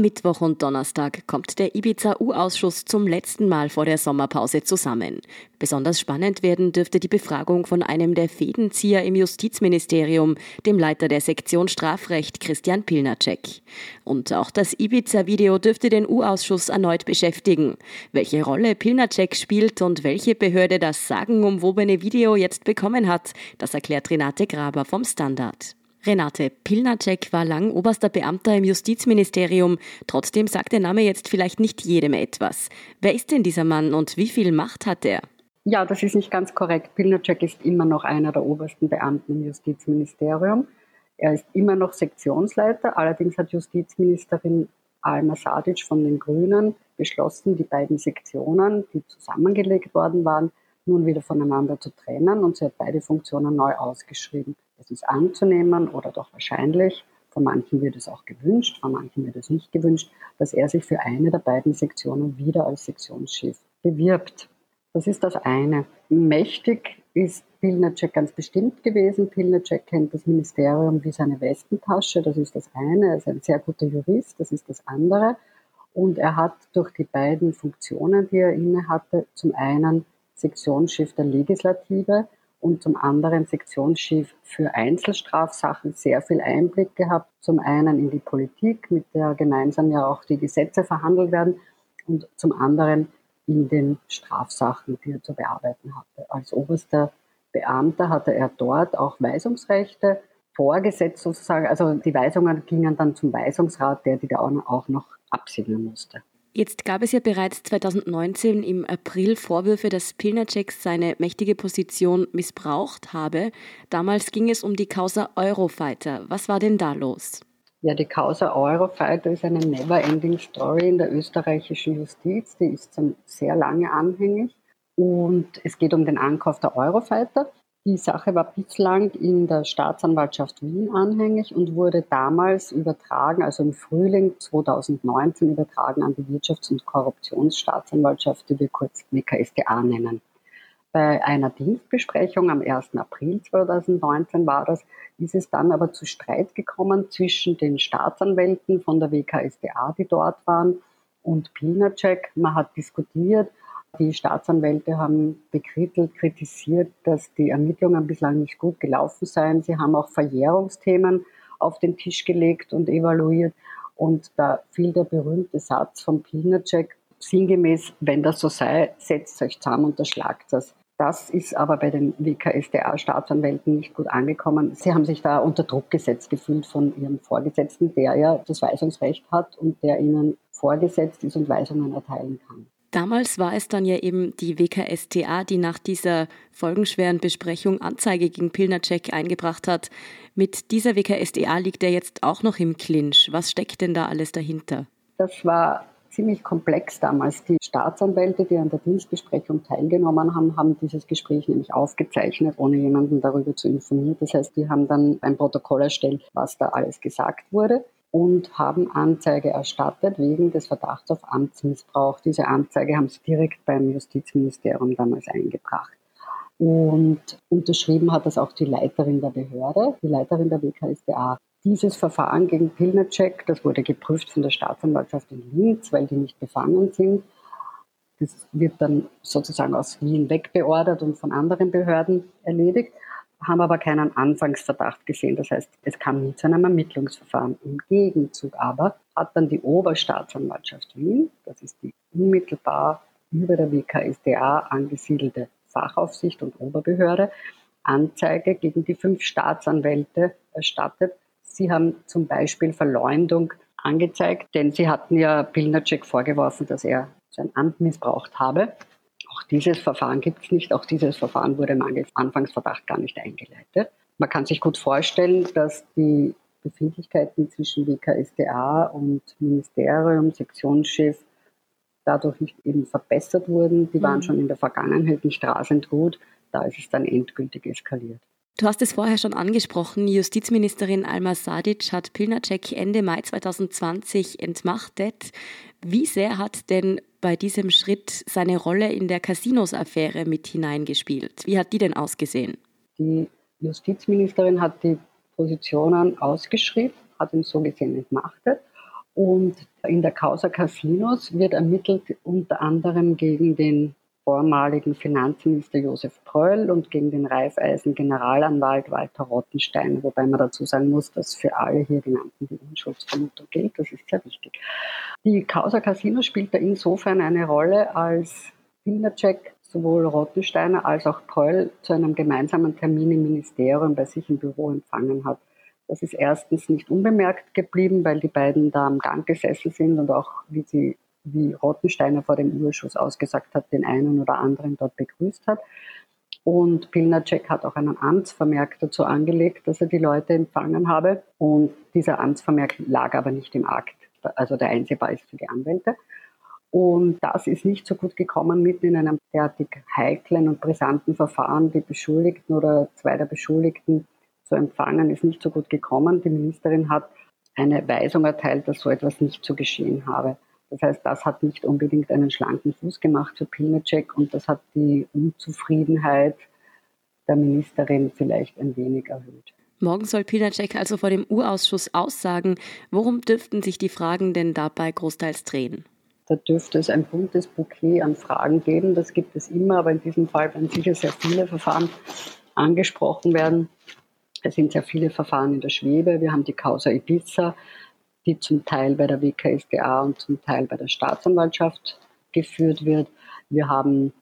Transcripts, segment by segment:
Am Mittwoch und Donnerstag kommt der Ibiza-U-Ausschuss zum letzten Mal vor der Sommerpause zusammen. Besonders spannend werden dürfte die Befragung von einem der Fädenzieher im Justizministerium, dem Leiter der Sektion Strafrecht Christian Pilnacek. Und auch das Ibiza-Video dürfte den U-Ausschuss erneut beschäftigen. Welche Rolle Pilnacek spielt und welche Behörde das sagenumwobene Video jetzt bekommen hat, das erklärt Renate Graber vom Standard. Renate Pilnacek war lang oberster Beamter im Justizministerium. Trotzdem sagt der Name jetzt vielleicht nicht jedem etwas. Wer ist denn dieser Mann und wie viel Macht hat er? Ja, das ist nicht ganz korrekt. Pilnacek ist immer noch einer der obersten Beamten im Justizministerium. Er ist immer noch Sektionsleiter. Allerdings hat Justizministerin Alma Sadic von den Grünen beschlossen, die beiden Sektionen, die zusammengelegt worden waren, nun wieder voneinander zu trennen und sie hat beide Funktionen neu ausgeschrieben. Es ist anzunehmen oder doch wahrscheinlich, von manchen wird es auch gewünscht, von manchen wird es nicht gewünscht, dass er sich für eine der beiden Sektionen wieder als Sektionschef bewirbt. Das ist das eine. Mächtig ist Pilnacek ganz bestimmt gewesen. Pilnacek kennt das Ministerium wie seine Westentasche, das ist das eine. Er ist ein sehr guter Jurist, das ist das andere. Und er hat durch die beiden Funktionen, die er inne hatte, zum einen Sektionschef der Legislative und zum anderen Sektionschef für Einzelstrafsachen sehr viel Einblick gehabt. Zum einen in die Politik, mit der gemeinsam ja auch die Gesetze verhandelt werden und zum anderen in den Strafsachen, die er zu bearbeiten hatte. Als oberster Beamter hatte er dort auch Weisungsrechte vorgesetzt sozusagen. Also die Weisungen gingen dann zum Weisungsrat, der die da auch noch absegnen musste. Jetzt gab es ja bereits 2019 im April Vorwürfe, dass Pilnacek seine mächtige Position missbraucht habe. Damals ging es um die Causa Eurofighter. Was war denn da los? Ja, die Causa Eurofighter ist eine never-ending Story in der österreichischen Justiz. Die ist schon sehr lange anhängig. Und es geht um den Ankauf der Eurofighter. Die Sache war bislang in der Staatsanwaltschaft Wien anhängig und wurde damals übertragen, also im Frühling 2019 übertragen an die Wirtschafts- und Korruptionsstaatsanwaltschaft, die wir kurz WKStA nennen. Bei einer Dienstbesprechung am 1. April 2019 war das, ist es dann aber zu Streit gekommen zwischen den Staatsanwälten von der WKStA, die dort waren, und Pilnacek. Man hat diskutiert, die Staatsanwälte haben bekrittelt, kritisiert, dass die Ermittlungen bislang nicht gut gelaufen seien. Sie haben auch Verjährungsthemen auf den Tisch gelegt und evaluiert. Und da fiel der berühmte Satz von Pilnacek, sinngemäß, wenn das so sei, setzt euch zusammen und erschlagt das. Das ist aber bei den WKSDA-Staatsanwälten nicht gut angekommen. Sie haben sich da unter Druck gesetzt gefühlt von ihrem Vorgesetzten, der ja das Weisungsrecht hat und der ihnen vorgesetzt ist und Weisungen erteilen kann. Damals war es dann ja eben die WKSTA, die nach dieser folgenschweren Besprechung Anzeige gegen Pilnacek eingebracht hat. Mit dieser WKSTA liegt er jetzt auch noch im Clinch. Was steckt denn da alles dahinter? Das war ziemlich komplex damals. Die Staatsanwälte, die an der Dienstbesprechung teilgenommen haben, haben dieses Gespräch nämlich aufgezeichnet, ohne jemanden darüber zu informieren. Das heißt, die haben dann ein Protokoll erstellt, was da alles gesagt wurde und haben Anzeige erstattet wegen des Verdachts auf Amtsmissbrauch. Diese Anzeige haben sie direkt beim Justizministerium damals eingebracht. Und unterschrieben hat das auch die Leiterin der Behörde, die Leiterin der WKSDA. Dieses Verfahren gegen Pilnacek, das wurde geprüft von der Staatsanwaltschaft in Linz, weil die nicht befangen sind. Das wird dann sozusagen aus Wien wegbeordert und von anderen Behörden erledigt haben aber keinen Anfangsverdacht gesehen. Das heißt, es kam nie zu einem Ermittlungsverfahren. Im Gegenzug aber hat dann die Oberstaatsanwaltschaft Wien, das ist die unmittelbar über der WKSDA angesiedelte Fachaufsicht und Oberbehörde, Anzeige gegen die fünf Staatsanwälte erstattet. Sie haben zum Beispiel Verleumdung angezeigt, denn sie hatten ja Pilnacek vorgeworfen, dass er sein Amt missbraucht habe. Auch dieses Verfahren gibt es nicht. Auch dieses Verfahren wurde mangels Anfangsverdacht gar nicht eingeleitet. Man kann sich gut vorstellen, dass die Befindlichkeiten zwischen WKSDA und Ministerium, Sektionschef dadurch nicht eben verbessert wurden. Die waren mhm. schon in der Vergangenheit nicht rasend gut. Da ist es dann endgültig eskaliert. Du hast es vorher schon angesprochen. Justizministerin Alma Sadic hat Pilnacek Ende Mai 2020 entmachtet. Wie sehr hat denn bei diesem Schritt seine Rolle in der Casinos-Affäre mit hineingespielt? Wie hat die denn ausgesehen? Die Justizministerin hat die Positionen ausgeschrieben, hat ihn so gesehen entmachtet. Und in der Causa Casinos wird ermittelt unter anderem gegen den vormaligen Finanzminister Josef Pröll und gegen den Raiffeisen-Generalanwalt Walter Rottenstein, wobei man dazu sagen muss, dass für alle hier genannten die Unschuldsvermutung gilt. Das ist sehr wichtig. Die Causa Casino spielt da insofern eine Rolle, als Pilnacek sowohl Rottensteiner als auch Pröll zu einem gemeinsamen Termin im Ministerium bei sich im Büro empfangen hat. Das ist erstens nicht unbemerkt geblieben, weil die beiden da am Gang gesessen sind und auch, wie sie wie Rottensteiner vor dem Urschuss ausgesagt hat, den einen oder anderen dort begrüßt hat. Und Pilnacek hat auch einen Amtsvermerk dazu angelegt, dass er die Leute empfangen habe. Und dieser Amtsvermerk lag aber nicht im Akt, also der einsehbar ist für die Anwälte. Und das ist nicht so gut gekommen, mitten in einem derartig heiklen und brisanten Verfahren. Die Beschuldigten oder zwei der Beschuldigten zu empfangen, ist nicht so gut gekommen. Die Ministerin hat eine Weisung erteilt, dass so etwas nicht zu geschehen habe. Das heißt, das hat nicht unbedingt einen schlanken Fuß gemacht für Pilnacek und das hat die Unzufriedenheit der Ministerin vielleicht ein wenig erhöht. Morgen soll Pilnacek also vor dem Urausschuss aussagen. Worum dürften sich die Fragen denn dabei großteils drehen? Da dürfte es ein buntes Bouquet an Fragen geben. Das gibt es immer, aber in diesem Fall werden sicher sehr viele Verfahren angesprochen werden. Es sind sehr viele Verfahren in der Schwebe. Wir haben die Causa Ibiza, die zum Teil bei der WKSDA und zum Teil bei der Staatsanwaltschaft geführt wird. Wir haben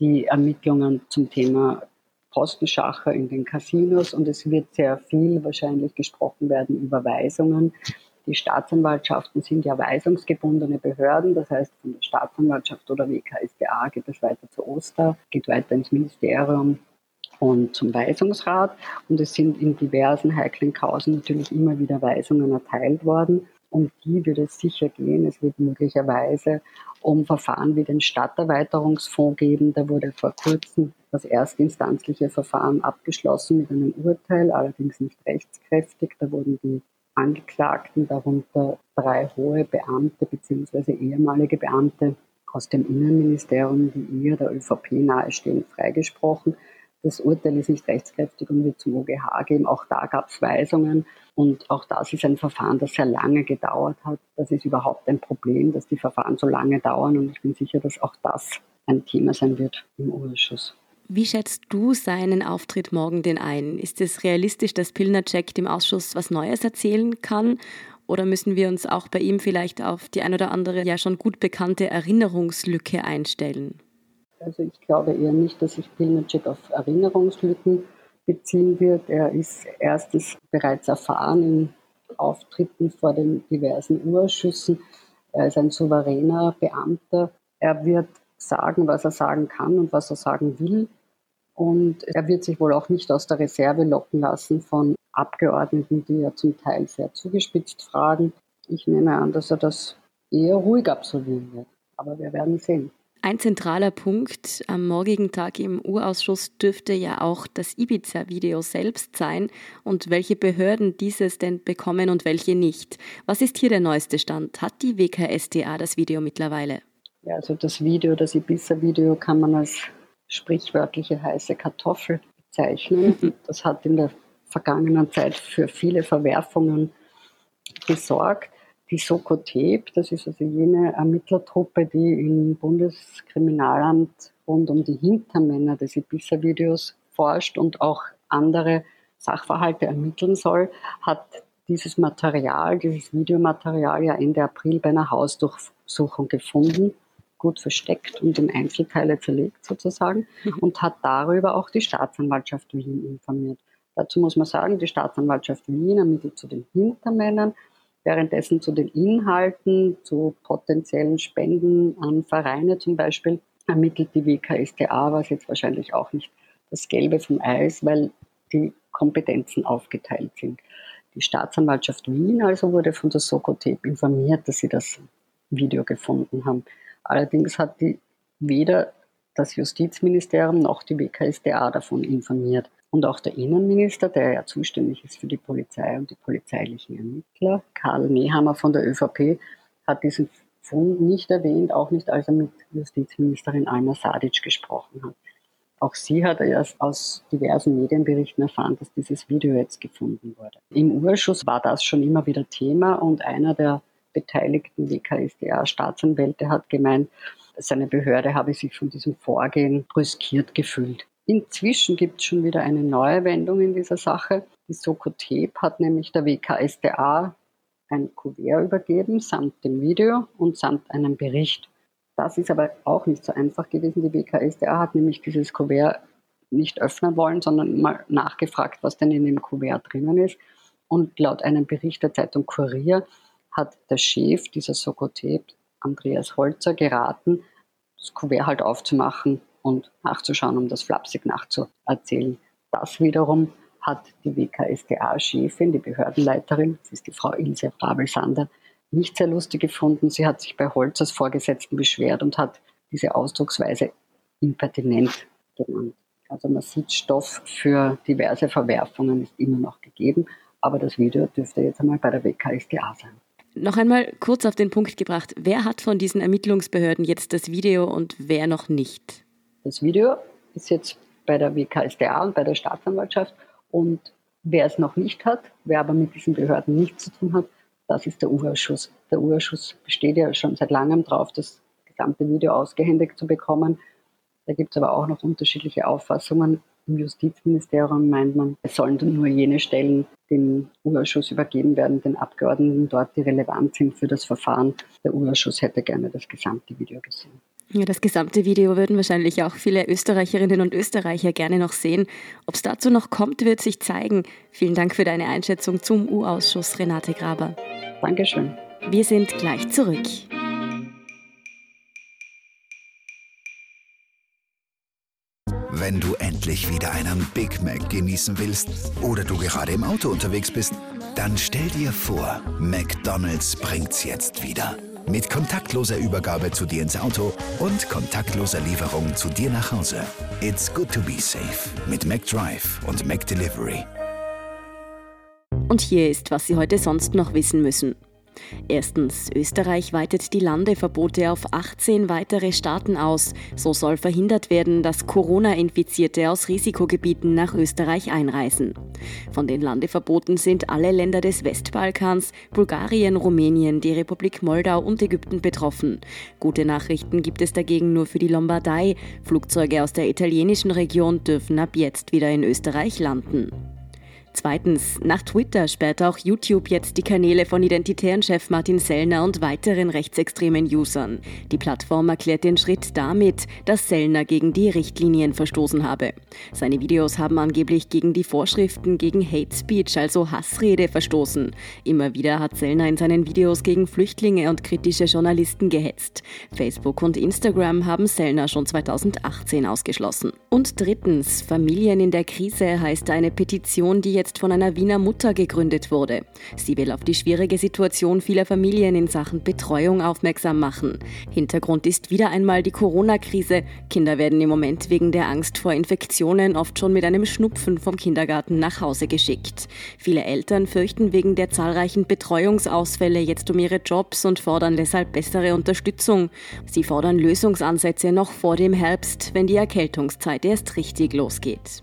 die Ermittlungen zum Thema Postenschacher in den Casinos und es wird sehr viel wahrscheinlich gesprochen werden über Weisungen. Die Staatsanwaltschaften sind ja weisungsgebundene Behörden, das heißt von der Staatsanwaltschaft oder WKSDA geht es weiter zu Oster, geht weiter ins Ministerium und zum Weisungsrat. Und es sind in diversen heiklen Kausen natürlich immer wieder Weisungen erteilt worden. Um die wird es sicher gehen. Es wird möglicherweise um Verfahren wie den Stadterweiterungsfonds geben. Da wurde vor kurzem das erstinstanzliche Verfahren abgeschlossen mit einem Urteil, allerdings nicht rechtskräftig. Da wurden die Angeklagten, darunter drei hohe Beamte bzw. ehemalige Beamte aus dem Innenministerium, die eher der ÖVP nahestehen, freigesprochen. Das Urteil ist nicht rechtskräftig und wird zum OGH gehen. Auch da gab es Weisungen. Und auch das ist ein Verfahren, das sehr lange gedauert hat. Das ist überhaupt ein Problem, dass die Verfahren so lange dauern. Und ich bin sicher, dass auch das ein Thema sein wird im Ausschuss. Wie schätzt du seinen Auftritt morgen denn ein? Ist es realistisch, dass Pilnacek dem Ausschuss was Neues erzählen kann? Oder müssen wir uns auch bei ihm vielleicht auf die ein oder andere ja schon gut bekannte Erinnerungslücke einstellen? Also ich glaube eher nicht, dass sich Pilnacek auf Erinnerungslücken beziehen wird. Er ist erstens bereits erfahren in Auftritten vor den diversen Urschüssen. Er ist ein souveräner Beamter. Er wird sagen, was er sagen kann und was er sagen will. Und er wird sich wohl auch nicht aus der Reserve locken lassen von Abgeordneten, die ja zum Teil sehr zugespitzt fragen. Ich nehme an, dass er das eher ruhig absolvieren wird. Aber wir werden sehen. Ein zentraler Punkt am morgigen Tag im Urausschuss dürfte ja auch das Ibiza-Video selbst sein und welche Behörden dieses denn bekommen und welche nicht. Was ist hier der neueste Stand? Hat die WKSDA das Video mittlerweile? Ja, also das Video, das Ibiza-Video kann man als sprichwörtliche heiße Kartoffel bezeichnen. Mhm. Das hat in der vergangenen Zeit für viele Verwerfungen gesorgt die Sokotep, das ist also jene Ermittlertruppe, die im Bundeskriminalamt rund um die Hintermänner des Ibiza-Videos forscht und auch andere Sachverhalte ermitteln soll, hat dieses Material, dieses Videomaterial ja Ende April bei einer Hausdurchsuchung gefunden, gut versteckt und in Einzelteile zerlegt sozusagen mhm. und hat darüber auch die Staatsanwaltschaft Wien informiert. Dazu muss man sagen, die Staatsanwaltschaft Wien ermittelt zu den Hintermännern, Währenddessen zu den Inhalten, zu potenziellen Spenden an Vereine zum Beispiel, ermittelt die WKStA, was jetzt wahrscheinlich auch nicht das Gelbe vom Eis, weil die Kompetenzen aufgeteilt sind. Die Staatsanwaltschaft Wien also wurde von der Sokotep informiert, dass sie das Video gefunden haben. Allerdings hat die weder das Justizministerium noch die WKStA davon informiert. Und auch der Innenminister, der ja zuständig ist für die Polizei und die polizeilichen Ermittler, Karl Nehammer von der ÖVP, hat diesen Fund nicht erwähnt, auch nicht als er mit Justizministerin Alma Sadic gesprochen hat. Auch sie hat erst aus diversen Medienberichten erfahren, dass dieses Video jetzt gefunden wurde. Im Urschuss war das schon immer wieder Thema und einer der beteiligten WKSDA-Staatsanwälte hat gemeint, seine Behörde habe sich von diesem Vorgehen brüskiert gefühlt. Inzwischen gibt es schon wieder eine neue Wendung in dieser Sache. Die Sokotep hat nämlich der WKSDA ein Kuvert übergeben, samt dem Video und samt einem Bericht. Das ist aber auch nicht so einfach gewesen. Die WKSDA hat nämlich dieses Kuvert nicht öffnen wollen, sondern mal nachgefragt, was denn in dem Kuvert drinnen ist. Und laut einem Bericht der Zeitung Kurier hat der Chef dieser Sokotep, Andreas Holzer, geraten, das Kuvert halt aufzumachen und nachzuschauen, um das flapsig nachzuerzählen. Das wiederum hat die WKSDA-Chefin, die Behördenleiterin, das ist die Frau Ilse Rabel-Sander, nicht sehr lustig gefunden. Sie hat sich bei Holzers Vorgesetzten beschwert und hat diese Ausdrucksweise impertinent genannt. Also man sieht, Stoff für diverse Verwerfungen ist immer noch gegeben, aber das Video dürfte jetzt einmal bei der WKSDA sein. Noch einmal kurz auf den Punkt gebracht. Wer hat von diesen Ermittlungsbehörden jetzt das Video und wer noch nicht? Das Video ist jetzt bei der WKSDA und bei der Staatsanwaltschaft. Und wer es noch nicht hat, wer aber mit diesen Behörden nichts zu tun hat, das ist der U-Ausschuss. Der U-Ausschuss besteht ja schon seit langem darauf, das gesamte Video ausgehändigt zu bekommen. Da gibt es aber auch noch unterschiedliche Auffassungen. Im Justizministerium meint man, es sollen nur jene Stellen dem U-Ausschuss übergeben werden, den Abgeordneten dort, die relevant sind für das Verfahren. Der U-Ausschuss hätte gerne das gesamte Video gesehen. Ja, das gesamte Video würden wahrscheinlich auch viele Österreicherinnen und Österreicher gerne noch sehen. Ob es dazu noch kommt, wird sich zeigen. Vielen Dank für deine Einschätzung zum U-Ausschuss, Renate Graber. Dankeschön. Wir sind gleich zurück. Wenn du endlich wieder einen Big Mac genießen willst oder du gerade im Auto unterwegs bist, dann stell dir vor, McDonald's bringt's jetzt wieder. Mit kontaktloser Übergabe zu dir ins Auto und kontaktloser Lieferung zu dir nach Hause. It's good to be safe mit McDrive und McDelivery. Und hier ist, was Sie heute sonst noch wissen müssen. Erstens, Österreich weitet die Landeverbote auf 18 weitere Staaten aus. So soll verhindert werden, dass Corona-Infizierte aus Risikogebieten nach Österreich einreisen. Von den Landeverboten sind alle Länder des Westbalkans, Bulgarien, Rumänien, die Republik Moldau und Ägypten betroffen. Gute Nachrichten gibt es dagegen nur für die Lombardei. Flugzeuge aus der italienischen Region dürfen ab jetzt wieder in Österreich landen. Zweitens, nach Twitter sperrt auch YouTube jetzt die Kanäle von identitären Chef Martin Sellner und weiteren rechtsextremen Usern. Die Plattform erklärt den Schritt damit, dass Sellner gegen die Richtlinien verstoßen habe. Seine Videos haben angeblich gegen die Vorschriften gegen Hate Speech, also Hassrede, verstoßen. Immer wieder hat Sellner in seinen Videos gegen Flüchtlinge und kritische Journalisten gehetzt. Facebook und Instagram haben Sellner schon 2018 ausgeschlossen. Und drittens, Familien in der Krise heißt eine Petition, die jetzt jetzt von einer Wiener Mutter gegründet wurde. Sie will auf die schwierige Situation vieler Familien in Sachen Betreuung aufmerksam machen. Hintergrund ist wieder einmal die Corona-Krise. Kinder werden im Moment wegen der Angst vor Infektionen oft schon mit einem Schnupfen vom Kindergarten nach Hause geschickt. Viele Eltern fürchten wegen der zahlreichen Betreuungsausfälle jetzt um ihre Jobs und fordern deshalb bessere Unterstützung. Sie fordern Lösungsansätze noch vor dem Herbst, wenn die Erkältungszeit erst richtig losgeht.